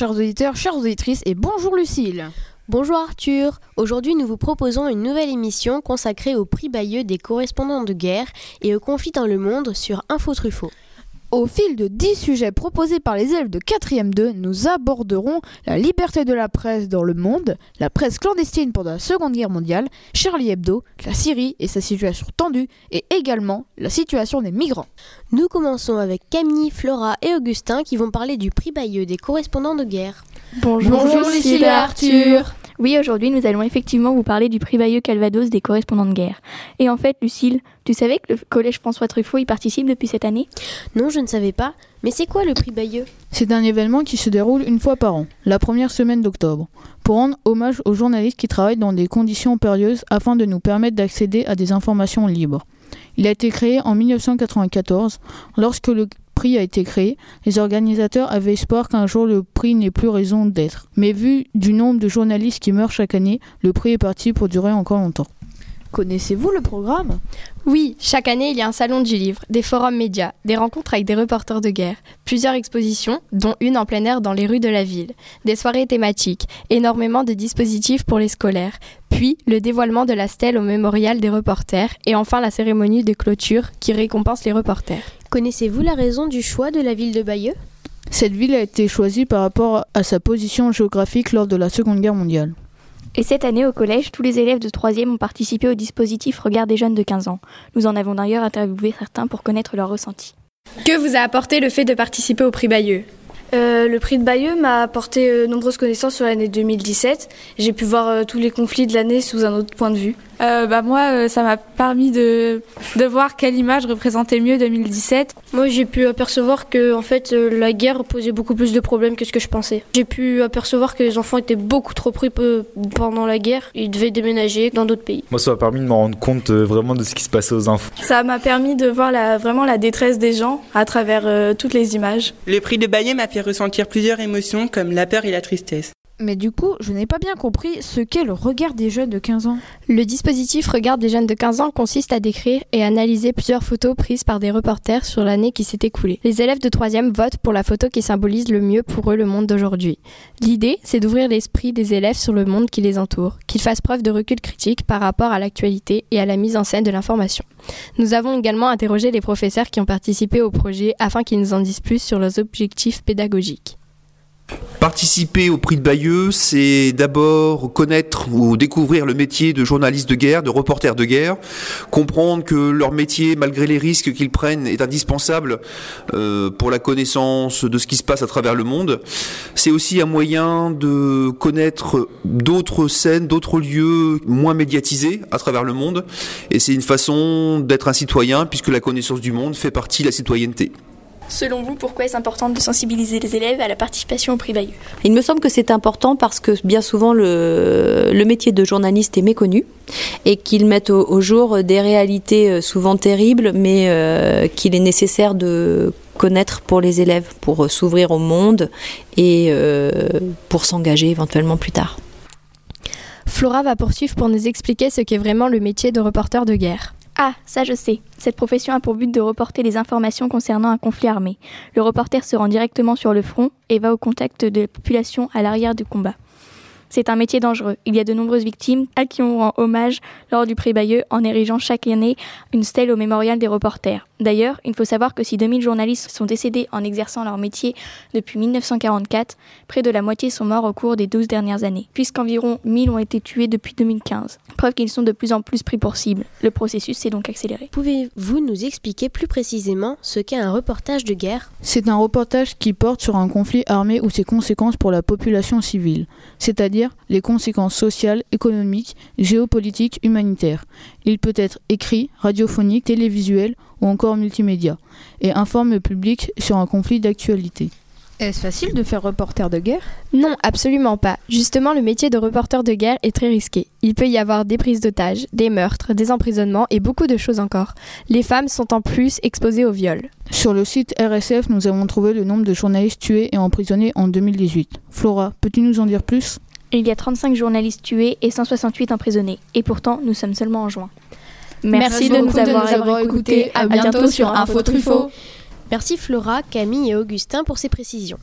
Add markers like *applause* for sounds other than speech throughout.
Chers auditeurs, chères auditrices et bonjour Lucille. Bonjour Arthur. Aujourd'hui, nous vous proposons une nouvelle émission consacrée au prix Bayeux des correspondants de guerre et aux conflits dans le monde sur Info Truffaut. Au fil de 10 sujets proposés par les élèves de 4e 2, nous aborderons la liberté de la presse dans le monde, la presse clandestine pendant la Seconde Guerre mondiale, Charlie Hebdo, la Syrie et sa situation tendue, et également la situation des migrants. Nous commençons avec Camille, Flora et Augustin qui vont parler du prix Bayeux des correspondants de guerre. Bonjour, Bonjour, Lucille et Arthur. Oui, aujourd'hui, nous allons effectivement vous parler du prix Bayeux Calvados des correspondants de guerre. Et en fait, Lucille, tu savais que le collège François Truffaut y participe depuis cette année? Non, je ne savais pas. Mais c'est quoi le prix Bayeux C'est un événement qui se déroule une fois par an, la première semaine d'octobre, pour rendre hommage aux journalistes qui travaillent dans des conditions périlleuses afin de nous permettre d'accéder à des informations libres. Il a été créé en 1994. Lorsque le prix a été créé, les organisateurs avaient espoir qu'un jour le prix n'ait plus raison d'être. Mais vu du nombre de journalistes qui meurent chaque année, le prix est parti pour durer encore longtemps. Connaissez-vous le programme? Oui, chaque année, il y a un salon du livre, des forums médias, des rencontres avec des reporters de guerre, plusieurs expositions, dont une en plein air dans les rues de la ville, des soirées thématiques, énormément de dispositifs pour les scolaires, puis le dévoilement de la stèle au mémorial des reporters, et enfin la cérémonie de clôture qui récompense les reporters. Connaissez-vous la raison du choix de la ville de Bayeux? Cette ville a été choisie par rapport à sa position géographique lors de la Seconde Guerre mondiale. Et cette année, au collège, tous les élèves de 3e ont participé au dispositif Regard des jeunes de 15 ans. Nous en avons d'ailleurs interviewé certains pour connaître leurs ressentis. Que vous a apporté le fait de participer au prix Bayeux? Euh, le prix de Bayeux m'a apporté euh, nombreuses connaissances sur l'année 2017. J'ai pu voir euh, tous les conflits de l'année sous un autre point de vue. Euh, bah moi, euh, ça m'a permis de, de voir quelle image représentait mieux 2017. Moi, j'ai pu apercevoir que en fait, euh, la guerre posait beaucoup plus de problèmes que ce que je pensais. J'ai pu apercevoir que les enfants étaient beaucoup trop pris pendant la guerre. Ils devaient déménager dans d'autres pays. Moi, ça m'a permis de me rendre compte euh, vraiment de ce qui se passait aux infos. Ça m'a permis de voir la, vraiment la détresse des gens à travers euh, toutes les images. Le prix de Bayeux m'a ressentir plusieurs émotions comme la peur et la tristesse. Mais du coup, je n'ai pas bien compris ce qu'est le regard des jeunes de 15 ans. Le dispositif Regard des jeunes de 15 ans consiste à décrire et analyser plusieurs photos prises par des reporters sur l'année qui s'est écoulée. Les élèves de 3e votent pour la photo qui symbolise le mieux pour eux le monde d'aujourd'hui. L'idée, c'est d'ouvrir l'esprit des élèves sur le monde qui les entoure, qu'ils fassent preuve de recul critique par rapport à l'actualité et à la mise en scène de l'information. Nous avons également interrogé les professeurs qui ont participé au projet afin qu'ils nous en disent plus sur leurs objectifs pédagogiques. Participer au prix de Bayeux, c'est d'abord connaître ou découvrir le métier de journaliste de guerre, de reporter de guerre, comprendre que leur métier, malgré les risques qu'ils prennent, est indispensable euh, pour la connaissance de ce qui se passe à travers le monde. C'est aussi un moyen de connaître d'autres scènes, d'autres lieux moins médiatisés à travers le monde, et c'est une façon d'être un citoyen, puisque la connaissance du monde fait partie de la citoyenneté. Selon vous, pourquoi est-ce important de sensibiliser les élèves à la participation au prix Bayeux? Il me semble que c'est important parce que bien souvent le, le métier de journaliste est méconnu et qu'ils mettent au, au, jour des réalités euh, souvent terribles, mais euh, qu'il est nécessaire de connaître pour les élèves, pour euh, s'ouvrir au monde et euh, pour s'engager éventuellement plus tard. Flora va poursuivre pour nous expliquer ce qu'est vraiment le métier de reporter de guerre. Ah, ça je sais. Cette profession a pour but de reporter les informations concernant un conflit armé. Le reporter se rend directement sur le front et va au contact de la population à l'arrière du combat. C'est un métier dangereux. Il y a de nombreuses victimes à qui on rend hommage lors du prix Bayeux en érigeant chaque année une stèle au mémorial des reporters. D'ailleurs, il faut savoir que si 2000 journalistes sont décédés en exerçant leur métier depuis 1944, près de la moitié sont morts au cours des 12 dernières années, puisqu'environ 1000 ont été tués depuis 2015. Preuve qu'ils sont de plus en plus pris pour cible. Le processus s'est donc accéléré. Pouvez-vous nous expliquer plus précisément ce qu'est un reportage de guerre? C'est un reportage qui porte sur un conflit armé ou ses conséquences pour la population civile, c'est-à-dire les conséquences sociales, économiques, géopolitiques, humanitaires. Il peut être écrit, radiophonique, télévisuel ou encore multimédia, et informe le public sur un conflit d'actualité. Est-ce facile de faire reporter de guerre? Non, absolument pas. Justement, le métier de reporter de guerre est très risqué. Il peut y avoir des prises d'otages, des meurtres, des emprisonnements et beaucoup de choses encore. Les femmes sont en plus exposées au viol. Sur le site RSF, nous avons trouvé le nombre de journalistes tués et emprisonnés en 2018. Flora, peux-tu nous en dire plus? Il y a 35 journalistes tués et 168 emprisonnés. Et pourtant, nous sommes seulement en juin. Merci, Merci de, nous avoir, de nous avoir écoutés. À, à bientôt, bientôt sur Info Truffaut. Merci Flora, Camille et Augustin pour ces précisions.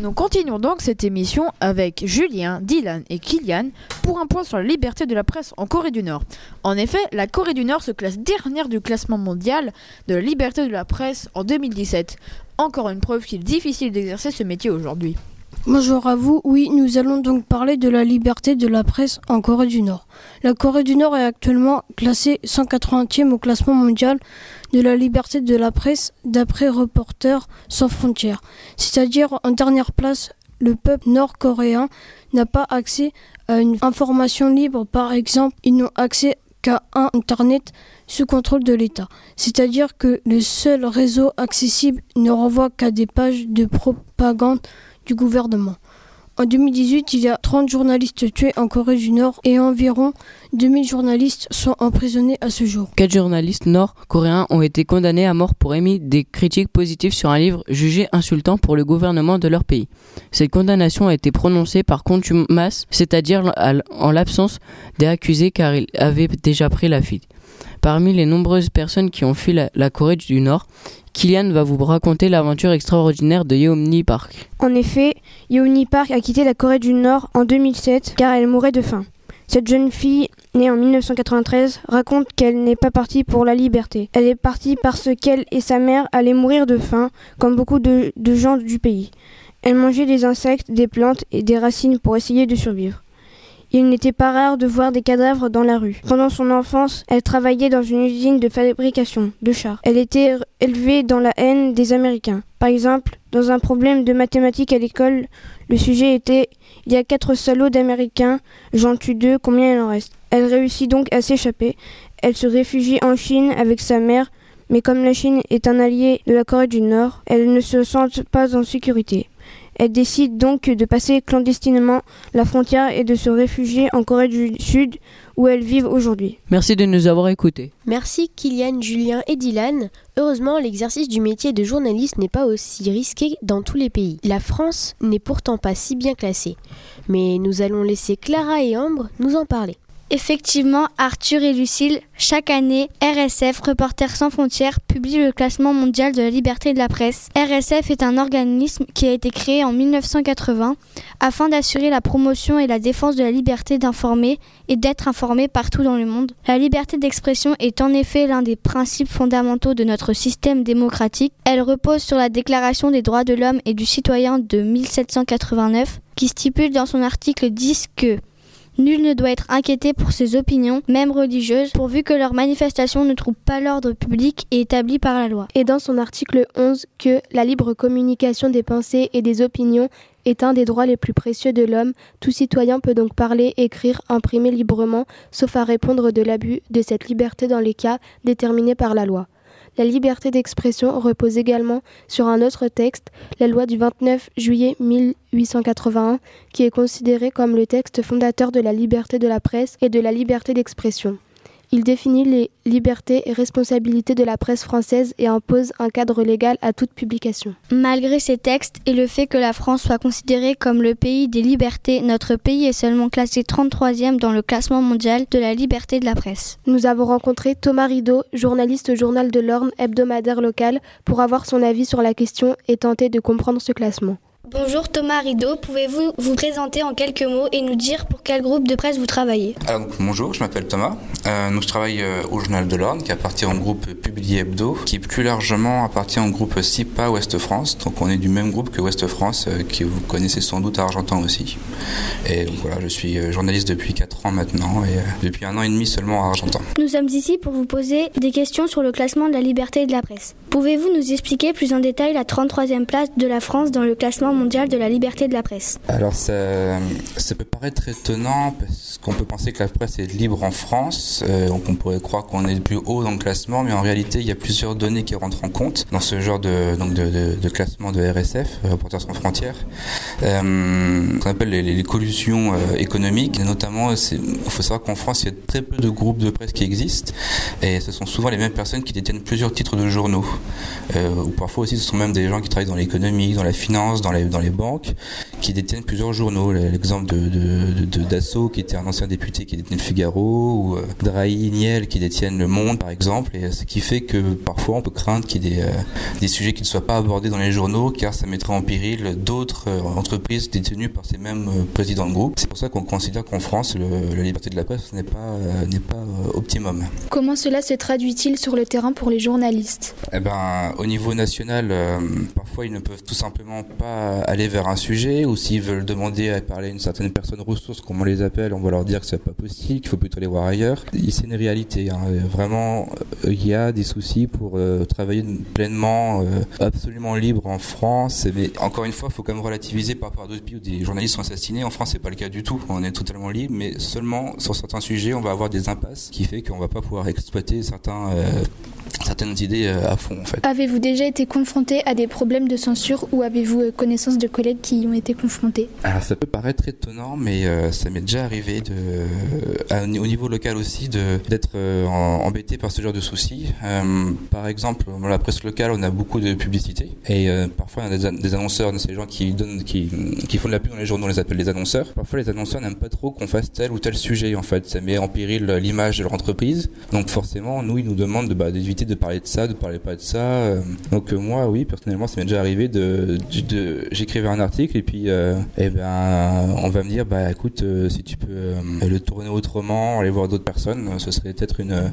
Nous continuons donc cette émission avec Julien, Dylan et Kylian pour un point sur la liberté de la presse en Corée du Nord. En effet, la Corée du Nord se classe dernière du classement mondial de la liberté de la presse en 2017. Encore une preuve qu'il est difficile d'exercer ce métier aujourd'hui. Bonjour à vous, oui, nous allons donc parler de la liberté de la presse en Corée du Nord. La Corée du Nord est actuellement classée 180e au classement mondial de la liberté de la presse d'après Reporters sans frontières. C'est-à-dire en dernière place, le peuple nord-coréen n'a pas accès à une information libre. Par exemple, ils n'ont accès qu'à un Internet sous contrôle de l'État. C'est-à-dire que le seul réseau accessible ne renvoie qu'à des pages de propagande gouvernement. En 2018, il y a 30 journalistes tués en Corée du Nord et environ 2000 journalistes sont emprisonnés à ce jour. Quatre journalistes nord-coréens ont été condamnés à mort pour émettre des critiques positives sur un livre jugé insultant pour le gouvernement de leur pays. Cette condamnation a été prononcée par contumace, c'est-à-dire en l'absence des accusés car ils avaient déjà pris la fuite. Parmi les nombreuses personnes qui ont fui la, Corée du Nord, Kylian va vous raconter l'aventure extraordinaire de Yeomni Park. En effet, Yeomni Park a quitté la Corée du Nord en 2007 car elle mourait de faim. Cette jeune fille, née en 1993, raconte qu'elle n'est pas partie pour la liberté. Elle est partie parce qu'elle et sa mère allaient mourir de faim, comme beaucoup de gens du pays. Elle mangeait des insectes, des plantes et des racines pour essayer de survivre. Il n'était pas rare de voir des cadavres dans la rue. Pendant son enfance, elle travaillait dans une usine de fabrication de chars. Elle était élevée dans la haine des Américains. Par exemple, dans un problème de mathématiques à l'école, le sujet était Il y a quatre salauds d'Américains, j'en tue deux, combien il en reste? Elle réussit donc à s'échapper. Elle se réfugie en Chine avec sa mère, mais comme la Chine est un allié de la Corée du Nord, elle ne se sent pas en sécurité. Elle décide donc de passer clandestinement la frontière et de se réfugier en Corée du Sud où elles vivent aujourd'hui. Merci de nous avoir écoutés. Merci Kylian, Julien et Dylan. Heureusement, l'exercice du métier de journaliste n'est pas aussi risqué dans tous les pays. La France n'est pourtant pas si bien classée. Mais nous allons laisser Clara et Ambre nous en parler. Effectivement, Arthur et Lucille, chaque année, RSF, Reporters sans frontières, publie le classement mondial de la liberté de la presse. RSF est un organisme qui a été créé en 1980 afin d'assurer la promotion et la défense de la liberté d'informer et d'être informé partout dans le monde. La liberté d'expression est en effet l'un des principes fondamentaux de notre système démocratique. Elle repose sur la Déclaration des droits de l'homme et du citoyen de 1789 qui stipule dans son article 10 que Nul ne doit être inquiété pour ses opinions, même religieuses, pourvu que leurs manifestations ne trouvent pas l'ordre public et établi par la loi. Et dans son article 11 que la libre communication des pensées et des opinions est un des droits les plus précieux de l'homme. Tout citoyen peut donc parler, écrire, imprimer librement, sauf à répondre de l'abus de cette liberté dans les cas déterminés par la loi. La liberté d'expression repose également sur un autre texte, la loi du 29 juillet 1881, qui est considéré comme le texte fondateur de la liberté de la presse et de la liberté d'expression. Il définit les libertés et responsabilités de la presse française et impose un cadre légal à toute publication. Malgré ces textes et le fait que la France soit considérée comme le pays des libertés, notre pays est seulement classé 33e dans le classement mondial de la liberté de la presse. Nous avons rencontré Thomas Rideau, journaliste au journal de l'Orne hebdomadaire local, pour avoir son avis sur la question et tenter de comprendre ce classement. Bonjour Thomas Rideau, pouvez-vous vous présenter en quelques mots et nous dire pour quel groupe de presse vous travaillez? Alors, Bonjour, je m'appelle Thomas. Euh, donc, je travaille euh, au Journal de l'Orne qui appartient au groupe Publié Hebdo, qui plus largement appartient au groupe SIPA Ouest France. Donc on est du même groupe que Ouest France, euh, que vous connaissez sans doute à Argentan aussi. Et donc voilà, je suis euh, journaliste depuis 4 ans maintenant et depuis un an et demi seulement à Argentan. Nous sommes ici pour vous poser des questions sur le classement de la liberté de la presse. Pouvez-vous nous expliquer plus en détail la 33e place de la France dans le classement mondial de la liberté de la presse. Alors ça, ça peut paraître étonnant parce qu'on peut penser que la presse est libre en France, euh, donc on pourrait croire qu'on est le plus haut dans le classement, mais en réalité il y a plusieurs données qui rentrent en compte dans ce genre de, classement de RSF, Reporters sans frontières, euh, qu'on appelle les, les collusions euh, économiques, et notamment il faut savoir qu'en France il y a très peu de groupes de presse qui existent, et ce sont souvent les mêmes personnes qui détiennent plusieurs titres de journaux, euh, ou parfois aussi ce sont même des gens qui travaillent dans l'économie, dans la finance, dans les dans les banques, qui détiennent plusieurs journaux. L'exemple de, de, Dassault, qui était un ancien député qui détenait le Figaro, ou euh, Drahi, Niel, qui détiennent le Monde, par exemple. Et ce qui fait que parfois on peut craindre qu'il y ait des, des sujets qui ne soient pas abordés dans les journaux, car ça mettrait en péril d'autres entreprises détenues par ces mêmes présidents de groupe. C'est pour ça qu'on considère qu'en France, le, la liberté de la presse n'est pas, n'est pas optimum. Comment cela se traduit-il sur le terrain pour les journalistes? Eh ben, Au niveau national, euh, parfois ils ne peuvent tout simplement pas aller vers un sujet, ou s'ils veulent demander à parler à une certaine personne ressource, comme on les appelle, on va leur dire que c'est pas possible, qu'il faut plutôt aller voir ailleurs. C'est une réalité. Hein. Vraiment, euh, il y a des soucis pour euh, travailler pleinement, absolument libre en France. Mais encore une fois, il faut quand même relativiser par rapport à d'autres pays où des journalistes sont assassinés. En France, c'est pas le cas du tout. On est totalement libre, mais seulement sur certains sujets, on va avoir des impasses, qui fait qu'on va pas pouvoir exploiter certains certaines idées euh, à fond en fait. Avez-vous déjà été confronté à des problèmes de censure ou avez-vous euh, de collègues qui y ont été confrontés Alors ça peut paraître étonnant mais euh, ça m'est déjà arrivé de, au niveau local aussi d'être embêté par ce genre de soucis. par exemple la presse locale on a beaucoup de publicité et parfois on a des, annonceurs, ces gens qui donnent, qui, qui, font de la pub dans les journaux, on les appelle les annonceurs. Parfois les annonceurs n'aiment pas trop qu'on fasse tel ou tel sujet en fait, ça met en péril l'image de leur entreprise. Donc forcément nous ils nous demandent de, bah, d'éviter de parler de ça, de parler pas de ça. Euh. Donc euh, moi, oui, personnellement, ça m'est déjà arrivé de, j'écrivais un article et puis, euh, eh ben, on va me dire, bah écoute, si tu peux le tourner autrement, aller voir d'autres personnes, ce serait peut-être une,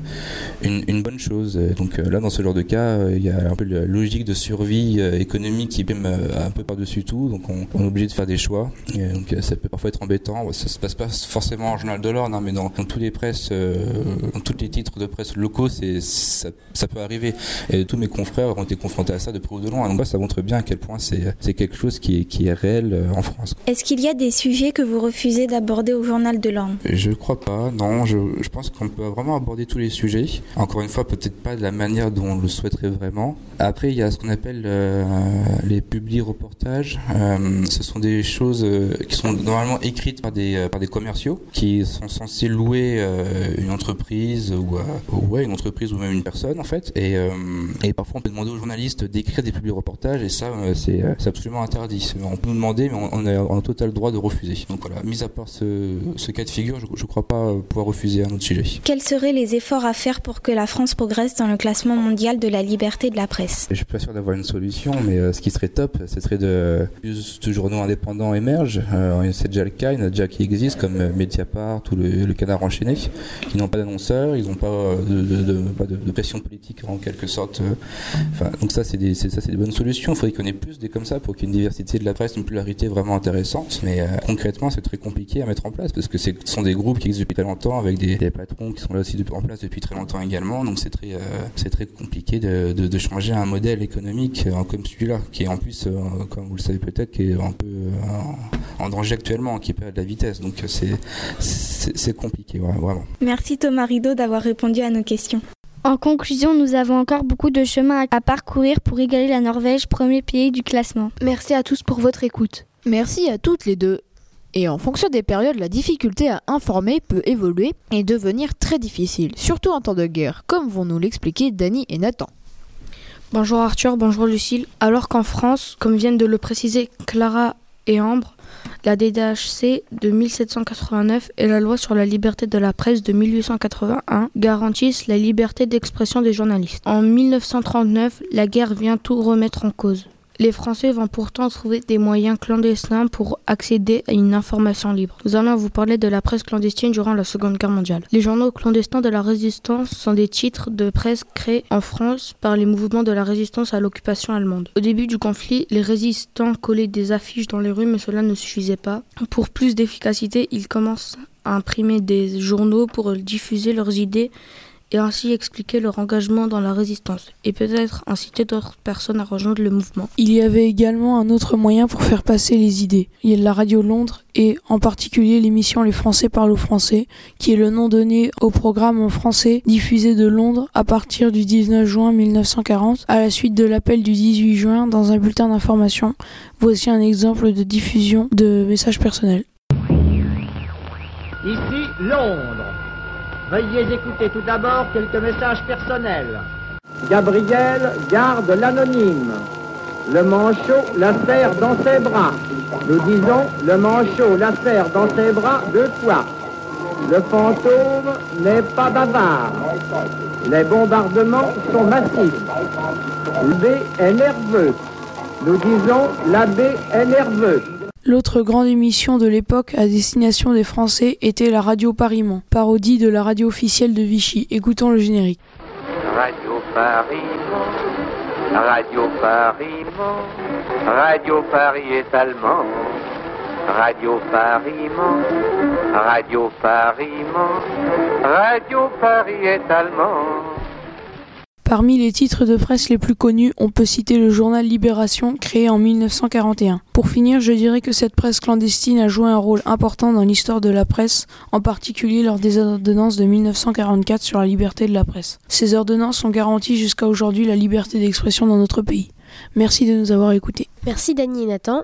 une, bonne chose. Donc là, dans ce genre de cas, il y a un peu la logique de survie économique qui prime un peu par-dessus tout. Donc on, est obligé de faire des choix. Donc ça peut parfois être embêtant. Ça se passe pas forcément en journal de l'ordre, hein, mais dans, dans tous les presses, dans tous les titres de presse locaux, c'est ça, ça peut arriver. Et tous mes confrères ont été confrontés à ça de près ou de loin. Donc ça montre bien à quel point c'est quelque chose qui est, qui est réel euh, en France. Est-ce qu'il y a des sujets que vous refusez d'aborder au journal de l'Orne Je ne crois pas, non. Je, je pense qu'on peut vraiment aborder tous les sujets. Encore une fois, peut-être pas de la manière dont on le souhaiterait vraiment. Après, il y a ce qu'on appelle euh, les publics reportages. Euh, ce sont des choses qui sont normalement écrites par des, par des commerciaux qui sont censés louer une entreprise ou ouais, une entreprise ou même une personne en fait. Et, euh, et parfois on peut demander aux journalistes d'écrire des publics reportages et ça euh, euh, c'est absolument interdit. On peut nous demander mais on, a un total droit de refuser. Donc voilà, mis à part ce, ce cas de figure, je ne crois pas pouvoir refuser un autre sujet. Quels seraient les efforts à faire pour que la France progresse dans le classement mondial de la liberté de la presse? Je suis pas sûr d'avoir une solution, mais ce qui serait top, ce serait de plus de journaux indépendants émergent. c'est déjà le cas, il y en a déjà qui existent comme Mediapart ou le, Canard enchaîné, qui n'ont pas d'annonceurs, ils n'ont pas de, de, de, de pression politique en quelque sorte. Euh, enfin, donc ça, c'est des, ça, c'est des bonnes solutions. Il faudrait qu'on ait plus des comme ça pour qu'il y ait une diversité de la presse, une pluralité vraiment intéressante. Mais euh, concrètement, c'est très compliqué à mettre en place parce que ce sont des groupes qui existent depuis très longtemps avec des, patrons qui sont là aussi en place depuis très longtemps également. Donc c'est très, euh, c'est très compliqué de, changer un modèle économique comme celui-là, qui est en plus, comme vous le savez peut-être, qui est un peu en, danger actuellement, qui perd de la vitesse. Donc c'est, c'est, compliqué, vraiment. Merci Thomas Rideau d'avoir répondu à nos questions. En conclusion, nous avons encore beaucoup de chemin à parcourir pour égaler la Norvège, premier pays du classement. Merci à tous pour votre écoute. Merci à toutes les deux. Et en fonction des périodes, la difficulté à informer peut évoluer et devenir très difficile, surtout en temps de guerre, comme vont nous l'expliquer Dany et Nathan. Bonjour Arthur, bonjour Lucille. Alors qu'en France, comme viennent de le préciser Clara et Ambre, la DDHC de 1789 et la loi sur la liberté de la presse de 1881 garantissent la liberté d'expression des journalistes. En 1939, la guerre vient tout remettre en cause. Les Français vont pourtant trouver des moyens clandestins pour accéder à une information libre. Nous allons vous parler de la presse clandestine durant la Seconde Guerre mondiale. Les journaux clandestins de la résistance sont des titres de presse créés en France par les mouvements de la résistance à l'occupation allemande. Au début du conflit, les résistants collaient des affiches dans les rues, mais cela ne suffisait pas. Pour plus d'efficacité, ils commencent à imprimer des journaux pour diffuser leurs idées et ainsi expliquer leur engagement dans la résistance et peut-être inciter d'autres personnes à rejoindre le mouvement. Il y avait également un autre moyen pour faire passer les idées. Il y a la radio Londres et en particulier l'émission Les Français parlent aux Français qui est le nom donné au programme en français diffusé de Londres à partir du 19 juin 1940 à la suite de l'appel du 18 juin dans un bulletin d'information. Voici un exemple de diffusion de messages personnels. Ici Londres. Veuillez écouter tout d'abord quelques messages personnels. Gabriel garde l'anonyme. le manchot la serre dans ses bras. Nous disons, le manchot la serre dans ses bras deux fois. Le fantôme n'est pas bavard. Les bombardements sont massifs. L'abbé est nerveux. Nous disons, l'abbé est nerveux. L'autre grande émission de l'époque à destination des Français était la radio Paris-Mans, parodie de la radio officielle de Vichy. Écoutons le générique. Radio Paris, Radio Paris, Radio Paris est allemand. Radio Paris, Radio Paris, Radio Paris est allemand. Parmi les titres de presse les plus connus, on peut citer le journal Libération, créé en 1941. Pour finir, je dirais que cette presse clandestine a joué un rôle important dans l'histoire de la presse, en particulier lors des ordonnances de 1944 sur la liberté de la presse. Ces ordonnances ont garanti jusqu'à aujourd'hui la liberté d'expression dans notre pays. Merci de nous avoir écoutés. Merci Dany et Nathan.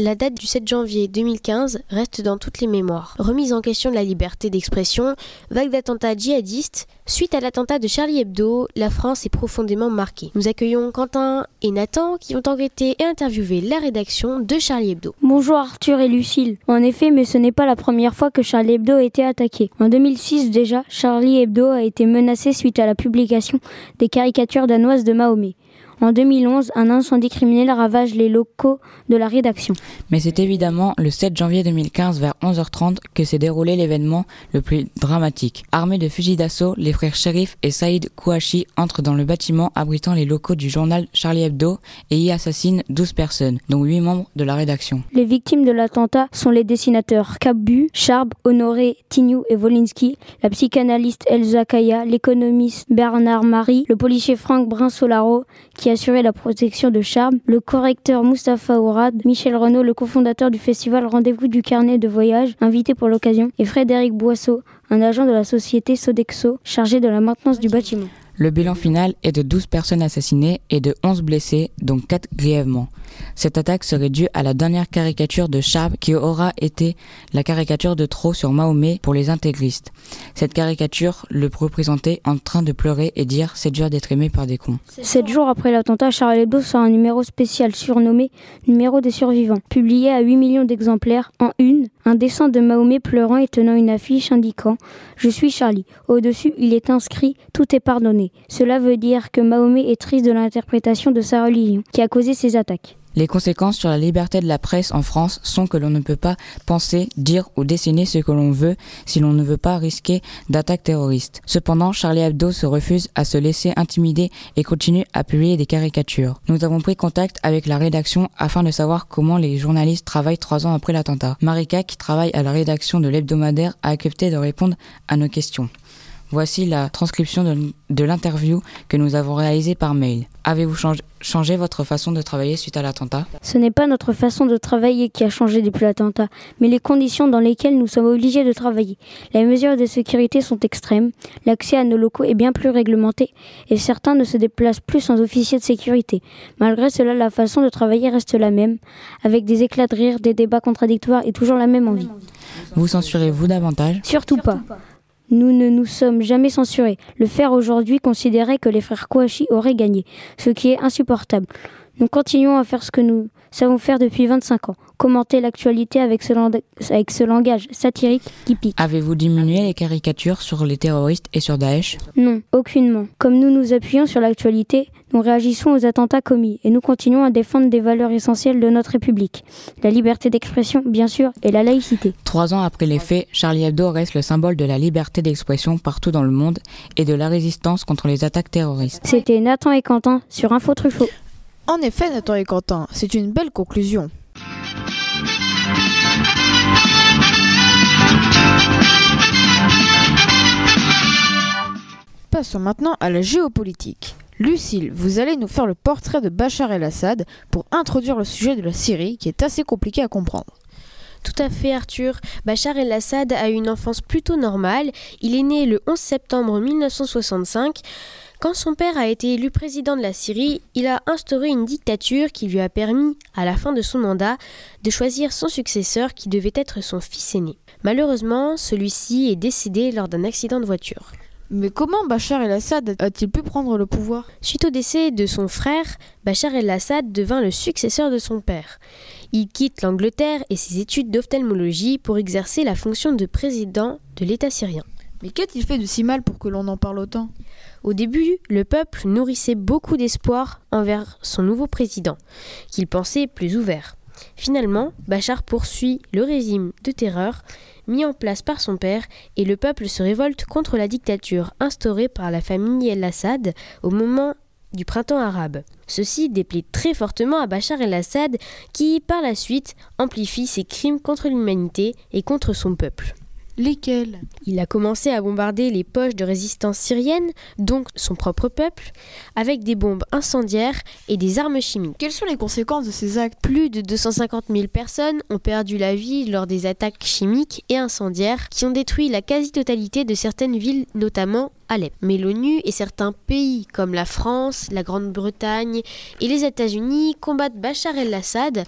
La date du 7 janvier 2015 reste dans toutes les mémoires. Remise en question de la liberté d'expression, vague d'attentats djihadistes, suite à l'attentat de Charlie Hebdo, la France est profondément marquée. Nous accueillons Quentin et Nathan qui ont enquêté et interviewé la rédaction de Charlie Hebdo. Bonjour Arthur et Lucille. En effet, mais ce n'est pas la première fois que Charlie Hebdo a été attaqué. En 2006 déjà, Charlie Hebdo a été menacé suite à la publication des caricatures danoises de Mahomet. En 2011, un incendie criminel ravage les locaux de la rédaction. Mais c'est évidemment le 7 janvier 2015 vers 11h30 que s'est déroulé l'événement le plus dramatique. Armés de fusils d'assaut, les frères Sherif et Saïd Kouachi entrent dans le bâtiment abritant les locaux du journal Charlie Hebdo et y assassinent 12 personnes, dont 8 membres de la rédaction. Les victimes de l'attentat sont les dessinateurs Cabu, Charb, Honoré, Tignou et Wolinski, la psychanalyste Elsa Kaya, l'économiste Bernard Marie, le policier Franck Brinsolaro, qui assurer la protection de Charme, le correcteur Mustapha Ourad, Michel Renault, le cofondateur du festival Rendez-vous du carnet de voyage, invité pour l'occasion, et Frédéric Boisseau, un agent de la société Sodexo chargé de la maintenance du bâtiment. Le bilan final est de 12 personnes assassinées et de 11 blessés, dont 4 grièvement. Cette attaque serait due à la dernière caricature de Charb qui aura été la caricature de trop sur Mahomet pour les intégristes. Cette caricature le représentait en train de pleurer et dire c'est dur d'être aimé par des cons. Sept jours après l'attentat, Charlie Hebdo sort un numéro spécial surnommé Numéro des survivants, publié à 8 millions d'exemplaires en une, un dessin de Mahomet pleurant et tenant une affiche indiquant Je suis Charlie. Au-dessus, il est inscrit Tout est pardonné. Cela veut dire que Mahomet est triste de l'interprétation de sa religion qui a causé ces attaques. Les conséquences sur la liberté de la presse en France sont que l'on ne peut pas penser, dire ou dessiner ce que l'on veut si l'on ne veut pas risquer d'attaques terroristes. Cependant, Charlie Hebdo se refuse à se laisser intimider et continue à publier des caricatures. Nous avons pris contact avec la rédaction afin de savoir comment les journalistes travaillent trois ans après l'attentat. Marika, qui travaille à la rédaction de l'hebdomadaire, a accepté de répondre à nos questions. Voici la transcription de, de l'interview que nous avons réalisée par mail. Avez-vous changé, changé votre façon de travailler suite à l'attentat? Ce n'est pas notre façon de travailler qui a changé depuis l'attentat, mais les conditions dans lesquelles nous sommes obligés de travailler. Les mesures de sécurité sont extrêmes, l'accès à nos locaux est bien plus réglementé et certains ne se déplacent plus sans officier de sécurité. Malgré cela, la façon de travailler reste la même, avec des éclats de rire, des débats contradictoires et toujours la même envie. Vous censurez-vous davantage? Surtout pas. Nous ne nous sommes jamais censurés. Le faire aujourd'hui considérait que les frères Kouachi auraient gagné, ce qui est insupportable. Nous continuons à faire ce que nous savons faire depuis 25 ans, commenter l'actualité avec, ce avec ce langage satirique qui pique. Avez-vous diminué les caricatures sur les terroristes et sur Daesh? Non, aucunement. Comme nous nous appuyons sur l'actualité, nous réagissons aux attentats commis et nous continuons à défendre des valeurs essentielles de notre République. La liberté d'expression, bien sûr, et la laïcité. Trois ans après les faits, Charlie Hebdo reste le symbole de la liberté d'expression partout dans le monde et de la résistance contre les attaques terroristes. C'était Nathan et Quentin sur Info Truffaut. En effet, Nathan et Quentin, c'est une belle conclusion. Passons maintenant à la géopolitique. Lucille, vous allez nous faire le portrait de Bachar el-Assad pour introduire le sujet de la Syrie qui est assez compliqué à comprendre. Tout à fait Arthur. Bachar el-Assad a eu une enfance plutôt normale. Il est né le 11 septembre 1965. Quand son père a été élu président de la Syrie, il a instauré une dictature qui lui a permis, à la fin de son mandat, de choisir son successeur qui devait être son fils aîné. Malheureusement, celui-ci est décédé lors d'un accident de voiture. Mais comment Bachar el-Assad a-t-il pu prendre le pouvoir? Suite au décès de son frère, Bachar el-Assad devint le successeur de son père. Il quitte l'Angleterre et ses études d'ophtalmologie pour exercer la fonction de président de l'État syrien. Mais qu'a-t-il fait de si mal pour que l'on en parle autant? Au début, le peuple nourrissait beaucoup d'espoir envers son nouveau président, qu'il pensait plus ouvert. Finalement, Bachar poursuit le régime de terreur mis en place par son père et le peuple se révolte contre la dictature instaurée par la famille El-Assad au moment du printemps arabe. Ceci déplaît très fortement à Bachar el-Assad qui, par la suite, amplifie ses crimes contre l'humanité et contre son peuple. Lesquels? Il a commencé à bombarder les poches de résistance syriennes, donc son propre peuple, avec des bombes incendiaires et des armes chimiques. Quelles sont les conséquences de ces actes? Plus de 250 000 personnes ont perdu la vie lors des attaques chimiques et incendiaires qui ont détruit la quasi-totalité de certaines villes, notamment Alep. Mais l'ONU et certains pays comme la France, la Grande-Bretagne et les États-Unis combattent Bachar el-Assad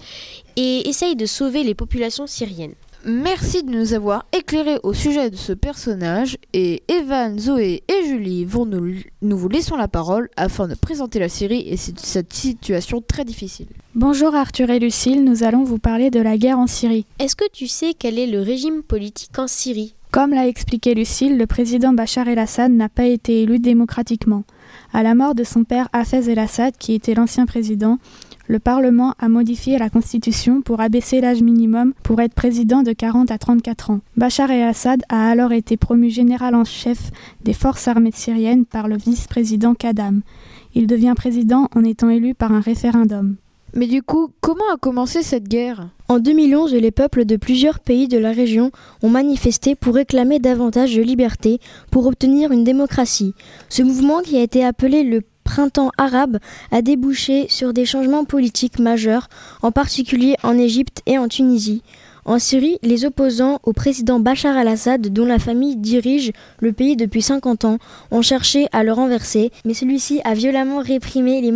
et essayent de sauver les populations syriennes. Merci de nous avoir éclairés au sujet de ce personnage et Evan, Zoé et Julie vont nous, nous vous laissons la parole afin de présenter la série et cette situation très difficile. Bonjour Arthur et Lucille, nous allons vous parler de la guerre en Syrie. Est-ce que tu sais quel est le régime politique en Syrie? Comme l'a expliqué Lucille, le président Bachar el-Assad n'a pas été élu démocratiquement. À la mort de son père Hafez el-Assad, qui était l'ancien président, le Parlement a modifié la Constitution pour abaisser l'âge minimum pour être président de 40 à 34 ans. Bachar el-Assad a alors été promu général en chef des forces armées syriennes par le vice-président Kadam. Il devient président en étant élu par un référendum. Mais du coup, comment a commencé cette guerre? En 2011, les peuples de plusieurs pays de la région ont manifesté pour réclamer davantage de liberté, pour obtenir une démocratie. Ce mouvement qui a été appelé le printemps arabe a débouché sur des changements politiques majeurs, en particulier en Égypte et en Tunisie. En Syrie, les opposants au président Bachar al-Assad, dont la famille dirige le pays depuis 50 ans, ont cherché à le renverser, mais celui-ci a violemment réprimé les,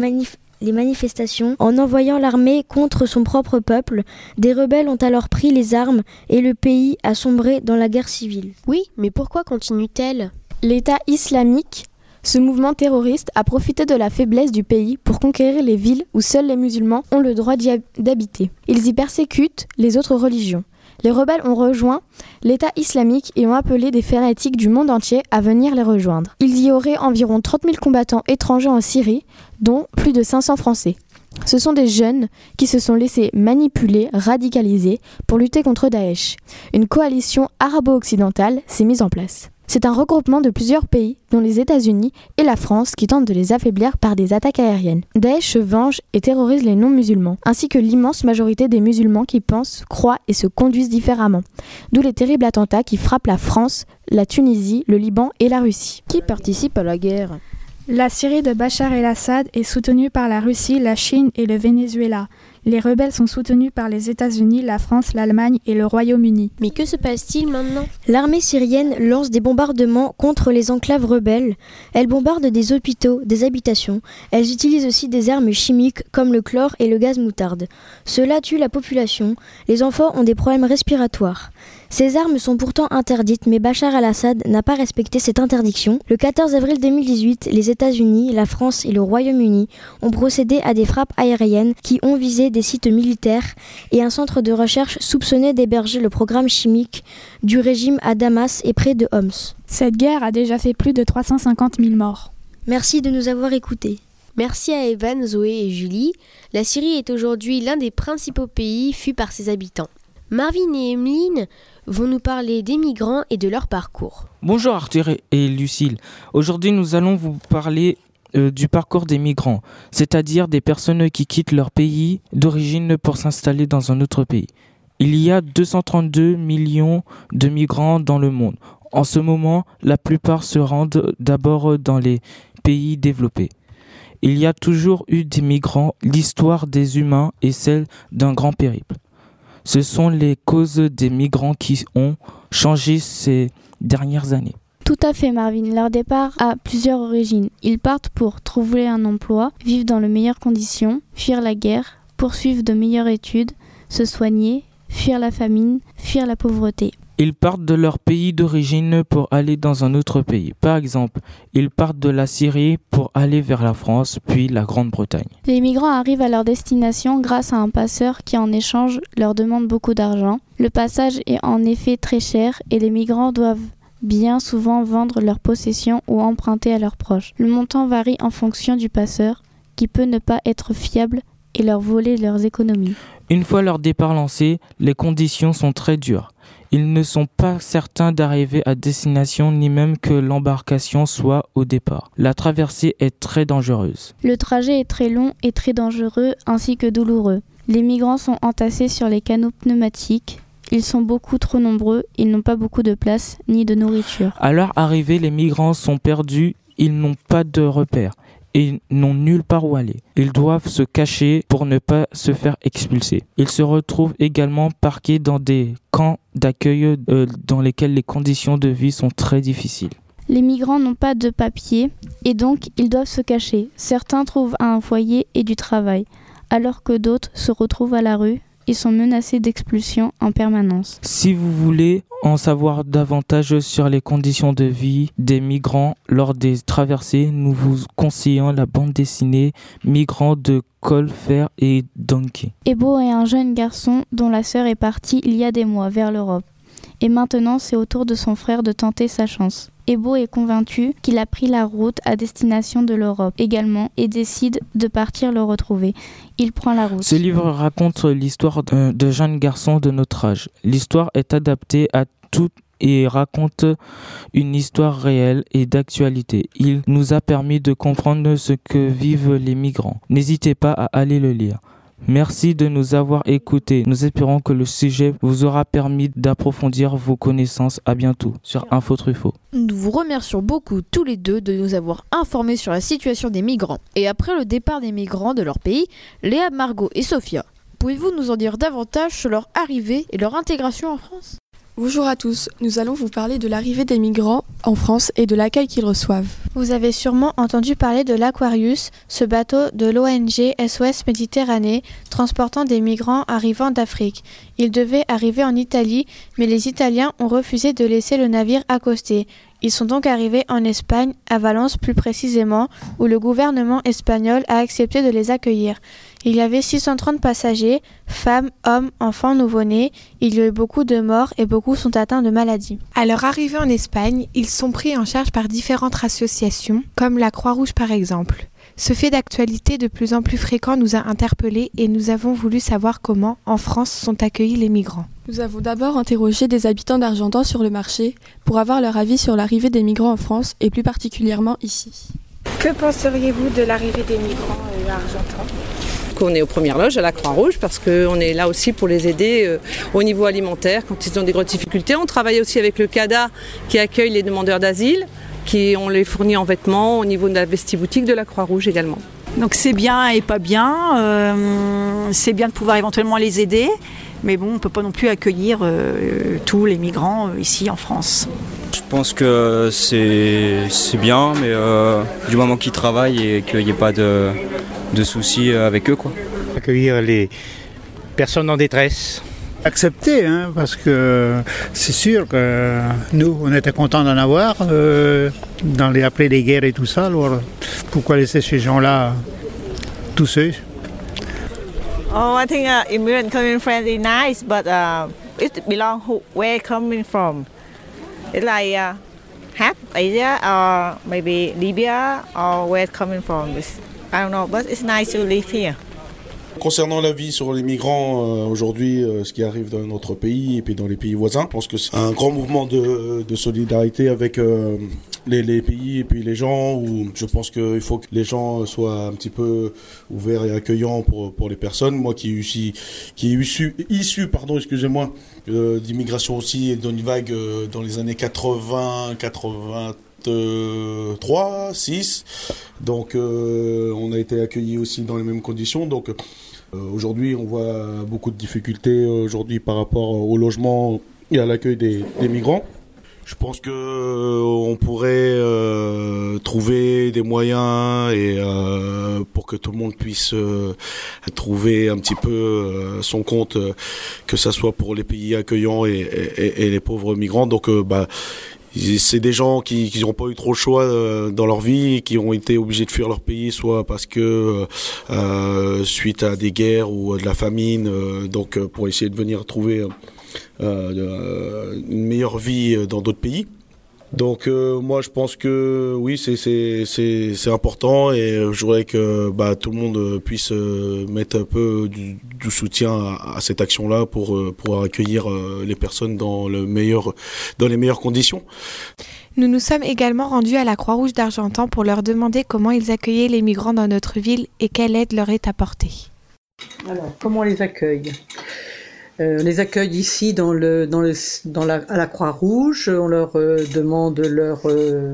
les manifestations en envoyant l'armée contre son propre peuple. Des rebelles ont alors pris les armes et le pays a sombré dans la guerre civile. Oui, mais pourquoi continue-t-elle? L'État islamique ce mouvement terroriste a profité de la faiblesse du pays pour conquérir les villes où seuls les musulmans ont le droit d'habiter. Ils y persécutent les autres religions. Les rebelles ont rejoint l'État islamique et ont appelé des fanatiques du monde entier à venir les rejoindre. Il y aurait environ 30 000 combattants étrangers en Syrie, dont plus de 500 Français. Ce sont des jeunes qui se sont laissés manipuler, radicaliser pour lutter contre Daesh. Une coalition arabo-occidentale s'est mise en place. C'est un regroupement de plusieurs pays, dont les États-Unis et la France, qui tentent de les affaiblir par des attaques aériennes. Daesh se venge et terrorise les non-musulmans, ainsi que l'immense majorité des musulmans qui pensent, croient et se conduisent différemment. D'où les terribles attentats qui frappent la France, la Tunisie, le Liban et la Russie. Qui participe à la guerre? La Syrie de Bachar el-Assad est soutenue par la Russie, la Chine et le Venezuela. Les rebelles sont soutenus par les États-Unis, la France, l'Allemagne et le Royaume-Uni. Mais que se passe-t-il maintenant? L'armée syrienne lance des bombardements contre les enclaves rebelles. Elle bombarde des hôpitaux, des habitations. Elles utilisent aussi des armes chimiques comme le chlore et le gaz moutarde. Cela tue la population. Les enfants ont des problèmes respiratoires. Ces armes sont pourtant interdites, mais Bachar al-Assad n'a pas respecté cette interdiction. Le 14 avril 2018, les États-Unis, la France et le Royaume-Uni ont procédé à des frappes aériennes qui ont visé des sites militaires et un centre de recherche soupçonné d'héberger le programme chimique du régime à Damas et près de Homs. Cette guerre a déjà fait plus de 350 000 morts. Merci de nous avoir écoutés. Merci à Evan, Zoé et Julie. La Syrie est aujourd'hui l'un des principaux pays fus par ses habitants. Marvin et Emeline vont nous parler des migrants et de leur parcours. Bonjour Arthur et Lucille. Aujourd'hui nous allons vous parler euh, du parcours des migrants, c'est-à-dire des personnes qui quittent leur pays d'origine pour s'installer dans un autre pays. Il y a 232 millions de migrants dans le monde. En ce moment, la plupart se rendent d'abord dans les pays développés. Il y a toujours eu des migrants, l'histoire des humains est celle d'un grand périple. Ce sont les causes des migrants qui ont changé ces dernières années. Tout à fait, Marvin. Leur départ a plusieurs origines. Ils partent pour trouver un emploi, vivre dans les meilleures conditions, fuir la guerre, poursuivre de meilleures études, se soigner, fuir la famine, fuir la pauvreté. Ils partent de leur pays d'origine pour aller dans un autre pays. Par exemple, ils partent de la Syrie pour aller vers la France, puis la Grande-Bretagne. Les migrants arrivent à leur destination grâce à un passeur qui en échange leur demande beaucoup d'argent. Le passage est en effet très cher et les migrants doivent bien souvent vendre leurs possessions ou emprunter à leurs proches. Le montant varie en fonction du passeur, qui peut ne pas être fiable et leur voler leurs économies. Une fois leur départ lancé, les conditions sont très dures. Ils ne sont pas certains d'arriver à destination ni même que l'embarcation soit au départ. La traversée est très dangereuse. Le trajet est très long et très dangereux ainsi que douloureux. Les migrants sont entassés sur les canaux pneumatiques. Ils sont beaucoup trop nombreux, ils n'ont pas beaucoup de place ni de nourriture. À leur arrivée, les migrants sont perdus, ils n'ont pas de repères et n'ont nulle part où aller. Ils doivent se cacher pour ne pas se faire expulser. Ils se retrouvent également parqués dans des camps d'accueil euh, dans lesquels les conditions de vie sont très difficiles. Les migrants n'ont pas de papier et donc ils doivent se cacher. Certains trouvent un foyer et du travail, alors que d'autres se retrouvent à la rue ils sont menacés d'expulsion en permanence. Si vous voulez en savoir davantage sur les conditions de vie des migrants lors des traversées, nous vous conseillons la bande dessinée Migrants de Colfer et Donkey. Ebo est un jeune garçon dont la sœur est partie il y a des mois vers l'Europe. Et maintenant, c'est au tour de son frère de tenter sa chance. Ebo est convaincu qu'il a pris la route à destination de l'Europe également et décide de partir le retrouver. Il prend la route. Ce livre raconte l'histoire de, de jeunes garçons de notre âge. L'histoire est adaptée à tout et raconte une histoire réelle et d'actualité. Il nous a permis de comprendre ce que vivent les migrants. N'hésitez pas à aller le lire. Merci de nous avoir écoutés. Nous espérons que le sujet vous aura permis d'approfondir vos connaissances. À bientôt sur Info Truffaut. Nous vous remercions beaucoup tous les deux de nous avoir informés sur la situation des migrants. Et après le départ des migrants de leur pays, Léa, Margot et Sophia, pouvez-vous nous en dire davantage sur leur arrivée et leur intégration en France? Bonjour à tous, nous allons vous parler de l'arrivée des migrants en France et de l'accueil qu'ils reçoivent. Vous avez sûrement entendu parler de l'Aquarius, ce bateau de l'ONG SOS Méditerranée transportant des migrants arrivant d'Afrique. Il devait arriver en Italie, mais les Italiens ont refusé de laisser le navire accoster. Ils sont donc arrivés en Espagne, à Valence plus précisément, où le gouvernement espagnol a accepté de les accueillir. Il y avait 630 passagers, femmes, hommes, enfants, nouveau-nés. Il y a eu beaucoup de morts et beaucoup sont atteints de maladies. À leur arrivée en Espagne, ils sont pris en charge par différentes associations, comme la Croix-Rouge par exemple. Ce fait d'actualité de plus en plus fréquent nous a interpellés et nous avons voulu savoir comment, en France, sont accueillis les migrants. Nous avons d'abord interrogé des habitants d'Argentan sur le marché pour avoir leur avis sur l'arrivée des migrants en France et plus particulièrement ici. Que penseriez-vous de l'arrivée des migrants à Argentan? Qu'on est aux premières loges à la Croix-Rouge parce qu'on est là aussi pour les aider euh, au niveau alimentaire quand ils ont des grosses difficultés. On travaille aussi avec le CADA qui accueille les demandeurs d'asile, qui on les fournit en vêtements au niveau de la vestiboutique de la Croix-Rouge également. Donc c'est bien et pas bien. Euh, c'est bien de pouvoir éventuellement les aider, mais bon, on ne peut pas non plus accueillir euh, tous les migrants euh, ici en France. Je pense que c'est bien, mais euh, du moment qu'ils travaillent et qu'il n'y ait pas de, de soucis avec eux. Quoi. Accueillir les personnes en détresse. Accepter, hein, parce que c'est sûr que nous, on était contents d'en avoir euh, dans les appelés des guerres et tout ça. Alors pourquoi laisser ces gens-là tous seuls? Oh, I think uh, immigrant coming from is nice, but uh, it belong who, where coming from? It's like uh, half Asia or maybe Libya or where coming from. It's, I don't know, but it's nice to live here. Concernant la vie sur les migrants euh, aujourd'hui, euh, ce qui arrive dans notre pays et puis dans les pays voisins, je pense que c'est un grand mouvement de, de solidarité avec euh, les, les, pays et puis les gens. Où je pense qu'il faut que les gens soient un petit peu ouverts et accueillants pour, pour les personnes. Moi qui suis qui issu, issu pardon, excusez-moi, d'immigration aussi d'une vague dans les années 80, 80 3, 6. Donc euh, on a été accueillis aussi dans les mêmes conditions. Donc euh, aujourd'hui on voit beaucoup de difficultés aujourd'hui par rapport au logement et à l'accueil des, migrants. Je pense que euh, on pourrait euh, trouver des moyens et euh, pour que tout le monde puisse euh, trouver un petit peu euh, son compte, euh, que ça soit pour les pays accueillants et, les pauvres migrants. Donc, euh, bah, c'est des gens qui n'ont pas eu trop le choix euh, dans leur vie, qui ont été obligés de fuir leur pays, soit parce que euh, suite à des guerres ou de la famine, euh, donc euh, pour essayer de venir trouver euh, euh, une meilleure vie dans d'autres pays. Donc euh, moi je pense que oui c'est c'est c'est c'est important et je voudrais que bah, tout le monde puisse euh, mettre un peu du, du soutien à, à cette action là pour euh, pour accueillir euh, les personnes dans le meilleur dans les meilleures conditions. Nous nous sommes également rendus à la Croix-Rouge d'Argentan pour leur demander comment ils accueillaient les migrants dans notre ville et quelle aide leur est apportée. Alors, comment on les accueille? Euh, On les accueille ici dans la, à la Croix-Rouge. On leur euh, demande leur. euh,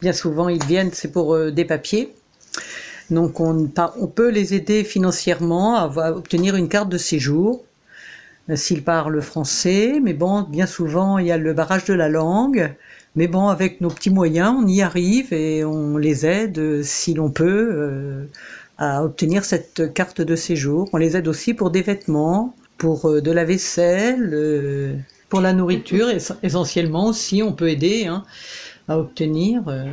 bien souvent, ils viennent, c'est pour euh, des papiers. Donc, on, peut les aider financièrement à, obtenir une carte de séjour euh, s'ils parlent français. Mais bon, bien souvent, il y a le barrage de la langue. Mais bon, avec nos petits moyens, on y arrive et on les aide, euh, si l'on peut, euh, à obtenir cette carte de séjour. On les aide aussi pour des vêtements, pour euh, de la vaisselle, euh, pour la nourriture, essentiellement aussi, on peut aider hein, à obtenir. euh,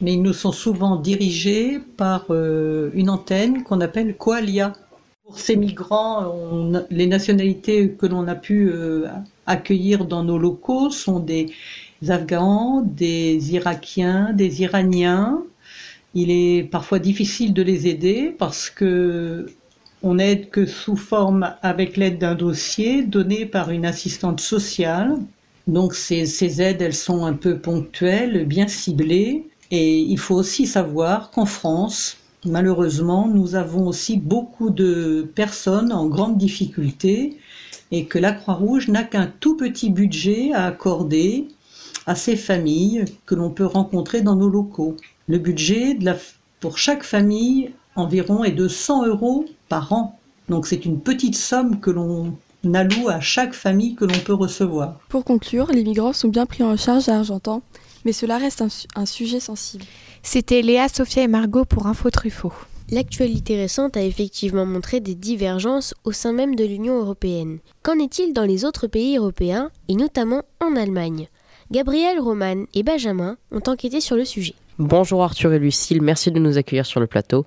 mais ils nous sont souvent dirigés par une antenne qu'on appelle Coalia. Pour ces migrants, les nationalités que l'on a pu accueillir dans nos locaux sont des Afghans, des Irakiens, des Iraniens. Il est parfois difficile de les aider parce que on n'aide que sous forme avec l'aide d'un dossier donné par une assistante sociale. Donc ces, aides, elles sont un peu ponctuelles, bien ciblées. Et il faut aussi savoir qu'en France, malheureusement, nous avons aussi beaucoup de personnes en grande difficulté et que la Croix-Rouge n'a qu'un tout petit budget à accorder à ces familles que l'on peut rencontrer dans nos locaux. Le budget de pour chaque famille environ est de 100 euros par an. Donc c'est une petite somme que l'on alloue à chaque famille que l'on peut recevoir. Pour conclure, les migrants sont bien pris en charge à Argentan, mais cela reste un, su- un sujet sensible. C'était Léa, Sophia et Margot pour Info Truffaut. L'actualité récente a effectivement montré des divergences au sein même de l'Union européenne. Qu'en est-il dans les autres pays européens, et notamment en Allemagne? Gabriel, Roman et Benjamin ont enquêté sur le sujet. Bonjour Arthur et Lucille, merci de nous accueillir sur le plateau.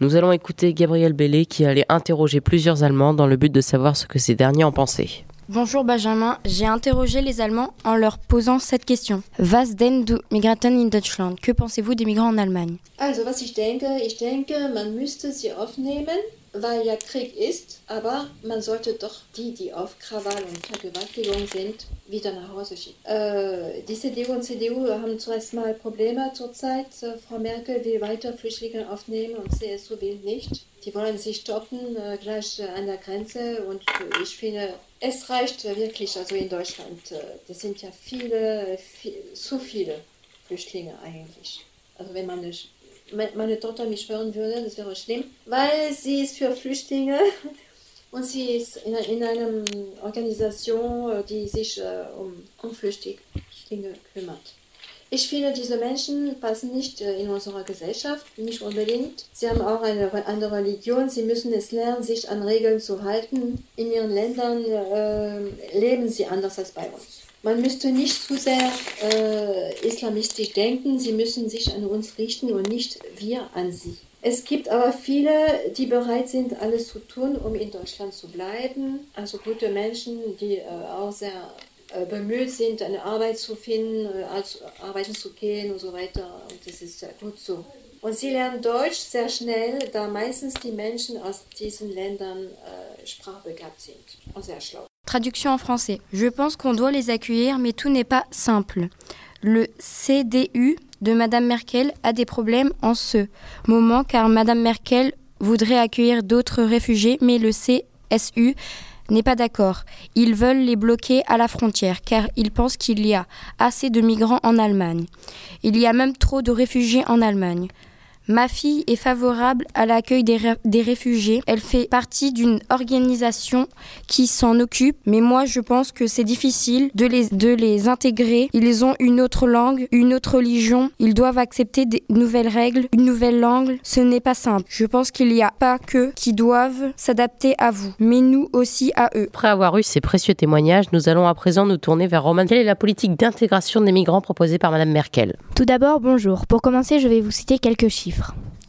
Nous allons écouter Gabriel Bellet qui allait interroger plusieurs Allemands dans le but de savoir ce que ces derniers en pensaient. Bonjour Benjamin, j'ai interrogé les Allemands en leur posant cette question. Was denn du Migranten in Deutschland? Que pensez-vous des migrants en Allemagne? Also, was ich denke, ich denke, man müsste sie aufnehmen, weil ja Krieg ist, aber man sollte doch die, die auf Krawall und Vergewaltigung sind, wieder nach Hause schicken. Äh, die CDU und CDU haben zuerst mal Probleme zurzeit. Äh, Frau Merkel will weiter Flüchtlinge aufnehmen und CSU will nicht. Die wollen sich stoppen äh, gleich äh, an der Grenze und ich finde, es reicht wirklich, also in Deutschland, äh, das sind ja viele, viel, zu viele Flüchtlinge eigentlich. Also wenn man nicht meine Tochter mich hören würde, das wäre schlimm, weil sie ist für Flüchtlinge *laughs* und sie ist in, in einer Organisation, die sich äh, um, um Flüchtlinge kümmert. Ich finde, diese Menschen passen nicht äh, in unsere Gesellschaft, nicht unbedingt. Sie haben auch eine re- andere Religion, sie müssen es lernen, sich an Regeln zu halten. In ihren Ländern äh, leben sie anders als bei uns. Man müsste nicht zu sehr äh, islamistisch denken, sie müssen sich an uns richten und nicht wir an sie. Es gibt aber viele, die bereit sind, alles zu tun, um in Deutschland zu bleiben. Also gute Menschen, die äh, auch sehr äh, bemüht sind, eine Arbeit zu finden, äh, arbeiten zu gehen und so weiter. Und das ist sehr gut so. Und sie lernen Deutsch sehr schnell, da meistens die Menschen aus diesen Ländern äh, sprachbegabt sind und sehr schlau. Je pense qu'on doit les accueillir, mais tout n'est pas simple. Le CDU de Madame Merkel a des problèmes en ce moment car Madame Merkel voudrait accueillir d'autres réfugiés, mais le CSU n'est pas d'accord. Ils veulent les bloquer à la frontière car ils pensent qu'il y a assez de migrants en Allemagne. Il y a même trop de réfugiés en Allemagne. Ma fille est favorable à l'accueil des, ré- des réfugiés. Elle fait partie d'une organisation qui s'en occupe, mais moi je pense que c'est difficile de les, de les intégrer. Ils ont une autre langue, une autre religion. Ils doivent accepter des nouvelles règles, une nouvelle langue. Ce n'est pas simple. Je pense qu'il n'y a pas que qui doivent s'adapter à vous, mais nous aussi à eux. Après avoir eu ces précieux témoignages, nous allons à présent nous tourner vers Roman. Quelle est la politique d'intégration des migrants proposée par Madame Merkel? Tout d'abord, bonjour. Pour commencer, je vais vous citer quelques chiffres.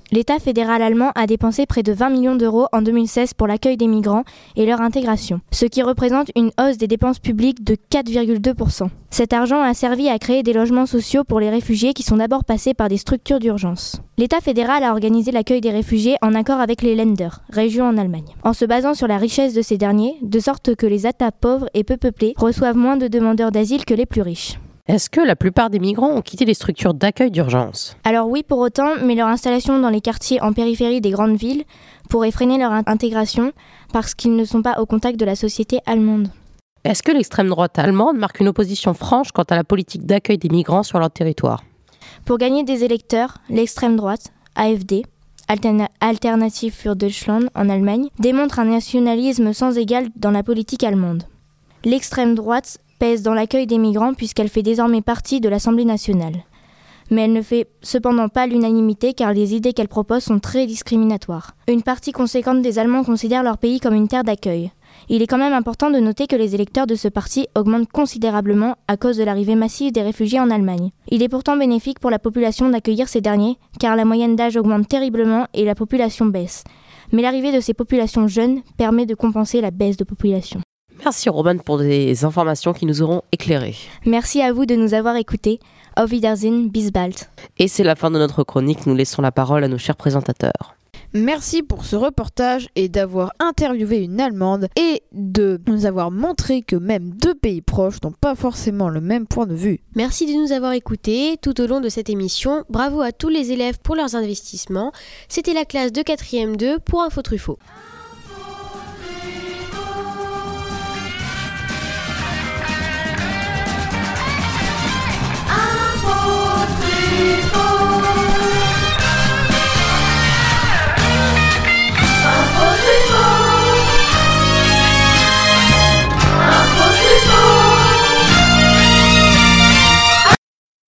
L'État fédéral allemand a dépensé près de 20 millions d'euros en 2016 pour l'accueil des migrants et leur intégration, ce qui représente une hausse des dépenses publiques de 4,2%. Cet argent a servi à créer des logements sociaux pour les réfugiés qui sont d'abord passés par des structures d'urgence. L'État fédéral a organisé l'accueil des réfugiés en accord avec les Länder, régions en Allemagne, en se basant sur la richesse de ces derniers, de sorte que les États pauvres et peu peuplés reçoivent moins de demandeurs d'asile que les plus riches. Est-ce que la plupart des migrants ont quitté les structures d'accueil d'urgence? Alors oui pour autant, mais leur installation dans les quartiers en périphérie des grandes villes pourrait freiner leur in- intégration parce qu'ils ne sont pas au contact de la société allemande. Est-ce que l'extrême droite allemande marque une opposition franche quant à la politique d'accueil des migrants sur leur territoire? Pour gagner des électeurs, l'extrême droite, AfD, Alterna- Alternative für Deutschland en Allemagne, démontre un nationalisme sans égal dans la politique allemande. L'extrême droite pèse dans l'accueil des migrants puisqu'elle fait désormais partie de l'Assemblée nationale. Mais elle ne fait cependant pas l'unanimité car les idées qu'elle propose sont très discriminatoires. Une partie conséquente des Allemands considère leur pays comme une terre d'accueil. Il est quand même important de noter que les électeurs de ce parti augmentent considérablement à cause de l'arrivée massive des réfugiés en Allemagne. Il est pourtant bénéfique pour la population d'accueillir ces derniers, car la moyenne d'âge augmente terriblement et la population baisse. Mais l'arrivée de ces populations jeunes permet de compenser la baisse de population. Merci Roman pour des informations qui nous auront éclairés. Merci à vous de nous avoir écoutés. Auf Wiedersehen, bis bald. Et c'est la fin de notre chronique, nous laissons la parole à nos chers présentateurs. Merci pour ce reportage et d'avoir interviewé une Allemande et de nous avoir montré que même deux pays proches n'ont pas forcément le même point de vue. Merci de nous avoir écoutés tout au long de cette émission. Bravo à tous les élèves pour leurs investissements. C'était la classe de 4e 2 pour Info Truffaut.